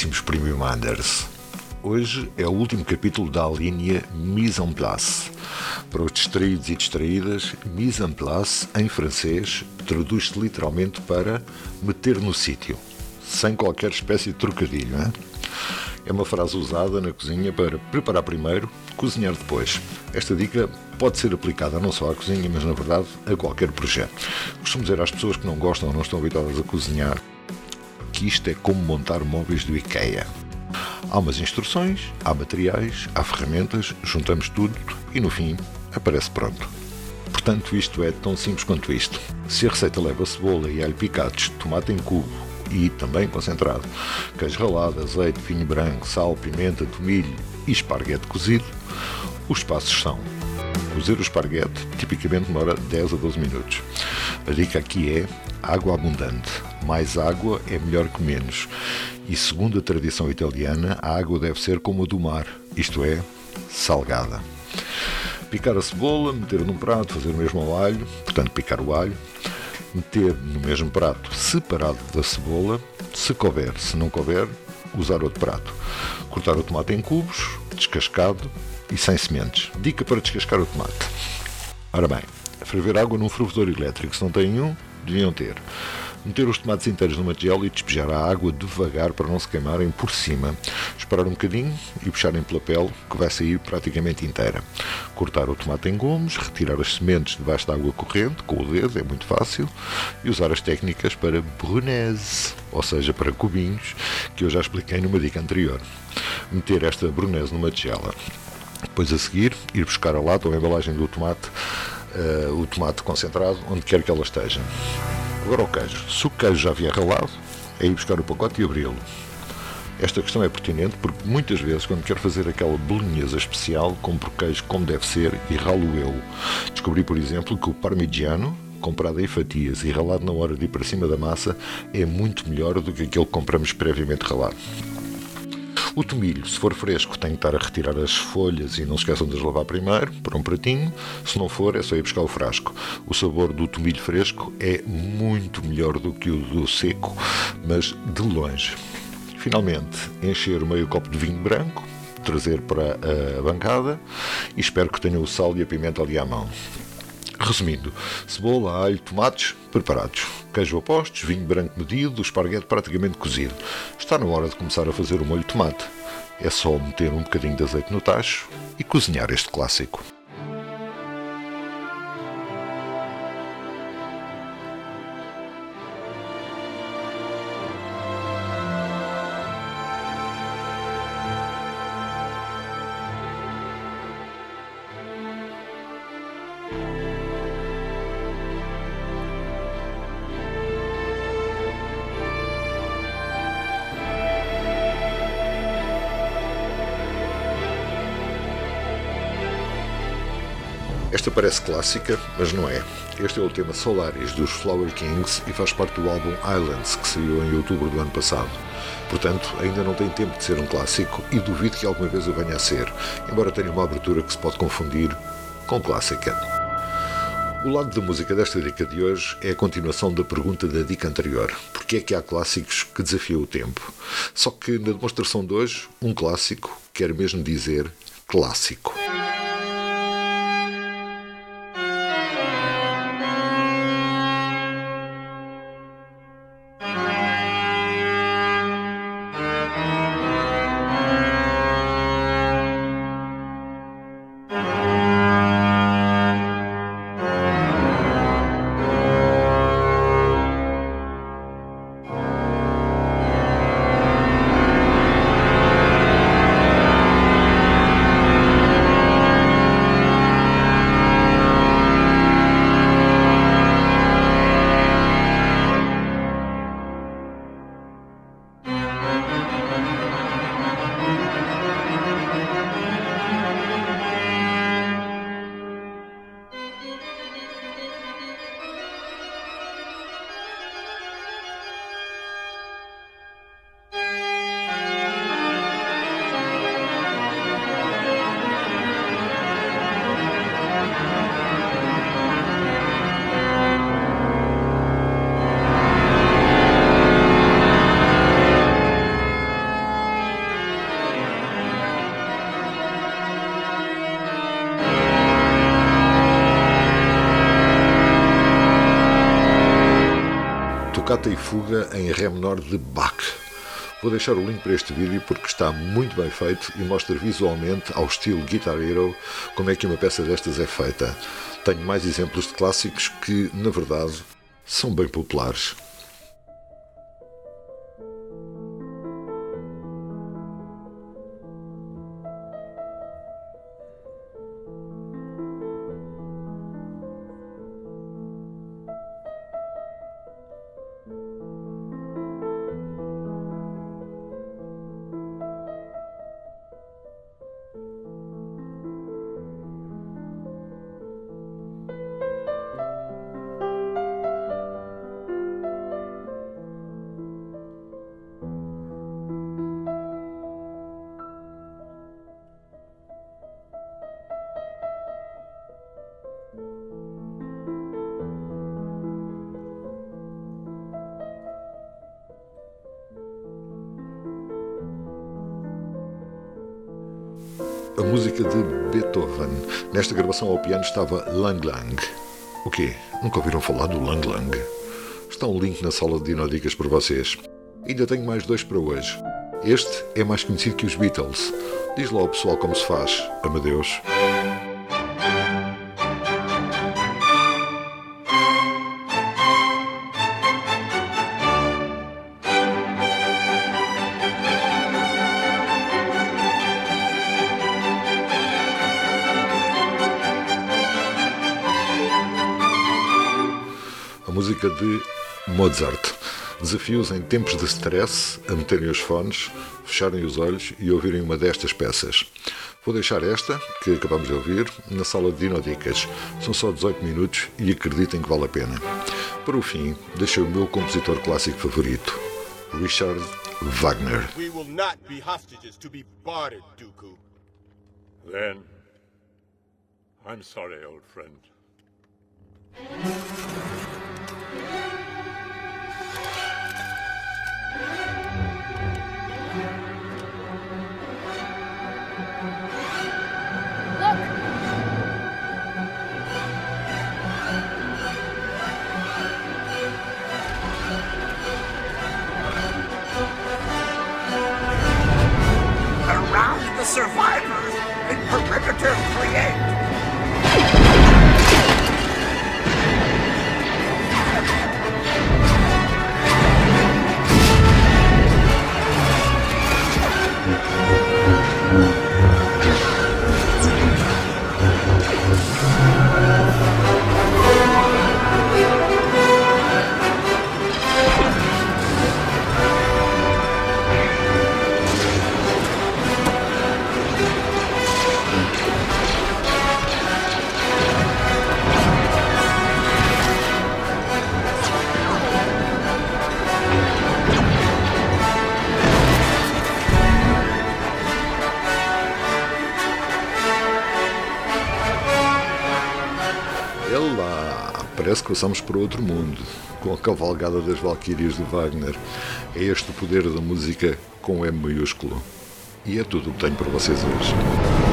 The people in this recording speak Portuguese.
caríssimos Premiumanders. Hoje é o último capítulo da linha Mise en place. Para os distraídos e distraídas, mise en place, em francês, traduz-se literalmente para meter no sítio, sem qualquer espécie de trocadilho. Hein? É uma frase usada na cozinha para preparar primeiro, cozinhar depois. Esta dica pode ser aplicada não só à cozinha, mas na verdade a qualquer projeto. Costumo dizer às pessoas que não gostam ou não estão habituadas a cozinhar que isto é como montar móveis do IKEA. Há umas instruções, há materiais, há ferramentas, juntamos tudo e no fim aparece pronto. Portanto, isto é tão simples quanto isto. Se a receita leva cebola e alho picados, tomate em cubo e também concentrado, queijo ralado, azeite, vinho branco, sal, pimenta, tomilho e esparguete cozido, os passos são cozer o esparguete tipicamente demora 10 a 12 minutos. Dica aqui é água abundante. Mais água é melhor que menos. E segundo a tradição italiana, a água deve ser como a do mar, isto é, salgada. Picar a cebola, meter num prato, fazer o mesmo ao alho, portanto picar o alho, meter no mesmo prato separado da cebola, se couber, se não couber, usar outro prato. Cortar o tomate em cubos, descascado e sem sementes. Dica para descascar o tomate. Ora bem, ferver água num fervedor elétrico, se não tem um, deviam ter. Meter os tomates inteiros numa tigela e despejar a água devagar para não se queimarem por cima. Esperar um bocadinho e puxarem pela pele, que vai sair praticamente inteira. Cortar o tomate em gomos, retirar as sementes debaixo da água corrente, com o dedo, é muito fácil, e usar as técnicas para brunese, ou seja, para cubinhos, que eu já expliquei numa dica anterior. Meter esta brunese numa tigela. Depois a seguir, ir buscar a lata ou a embalagem do tomate uh, o tomate concentrado onde quer que ela esteja. Agora o queijo. Se o queijo já vier ralado, é ir buscar o pacote e abri-lo. Esta questão é pertinente porque muitas vezes, quando quero fazer aquela bolonhesa especial, compro queijo como deve ser e ralo eu. Descobri, por exemplo, que o parmigiano, comprado em fatias e ralado na hora de ir para cima da massa, é muito melhor do que aquele que compramos previamente ralado. O tomilho, se for fresco, tem que estar a retirar as folhas e não se esqueçam de as lavar primeiro, para um pratinho. Se não for, é só ir buscar o frasco. O sabor do tomilho fresco é muito melhor do que o do seco, mas de longe. Finalmente, encher meio copo de vinho branco, trazer para a bancada e espero que tenham o sal e a pimenta ali à mão. Resumindo, cebola, alho, tomates preparados, queijo a postos, vinho branco medido, esparguete praticamente cozido. Está na hora de começar a fazer o molho de tomate. É só meter um bocadinho de azeite no tacho e cozinhar este clássico. Esta parece clássica, mas não é. Este é o tema Solaris dos Flower Kings e faz parte do álbum Islands, que saiu em outubro do ano passado. Portanto, ainda não tem tempo de ser um clássico e duvido que alguma vez o venha a ser, embora tenha uma abertura que se pode confundir com clássica. O lado da música desta dica de hoje é a continuação da pergunta da dica anterior: porquê é que há clássicos que desafiam o tempo? Só que na demonstração de hoje, um clássico quer mesmo dizer clássico. Tocata e Fuga em Ré menor de Bach. Vou deixar o link para este vídeo porque está muito bem feito e mostra visualmente, ao estilo Guitar Hero, como é que uma peça destas é feita. Tenho mais exemplos de clássicos que, na verdade, são bem populares. A música de Beethoven. Nesta gravação ao piano estava Lang Lang. O quê? Nunca ouviram falar do Lang Lang? Está um link na sala de Dinodicas para vocês. Ainda tenho mais dois para hoje. Este é mais conhecido que os Beatles. Diz lá ao pessoal como se faz. Amadeus. A música de Mozart. Desafios em tempos de stress a meterem os fones, fecharem os olhos e ouvirem uma destas peças. Vou deixar esta, que acabamos de ouvir, na sala de Dinodicas. São só 18 minutos e acreditem que vale a pena. Para o fim, deixei o meu compositor clássico favorito, Richard Wagner. We will not be hostages to be bartered, Dooku. Then, I'm sorry, old friend. Survivors in perimeter create. Ela, parece que passamos por outro mundo, com a cavalgada das Valquírias de Wagner. É este o poder da música com M maiúsculo. E é tudo o que tenho para vocês hoje.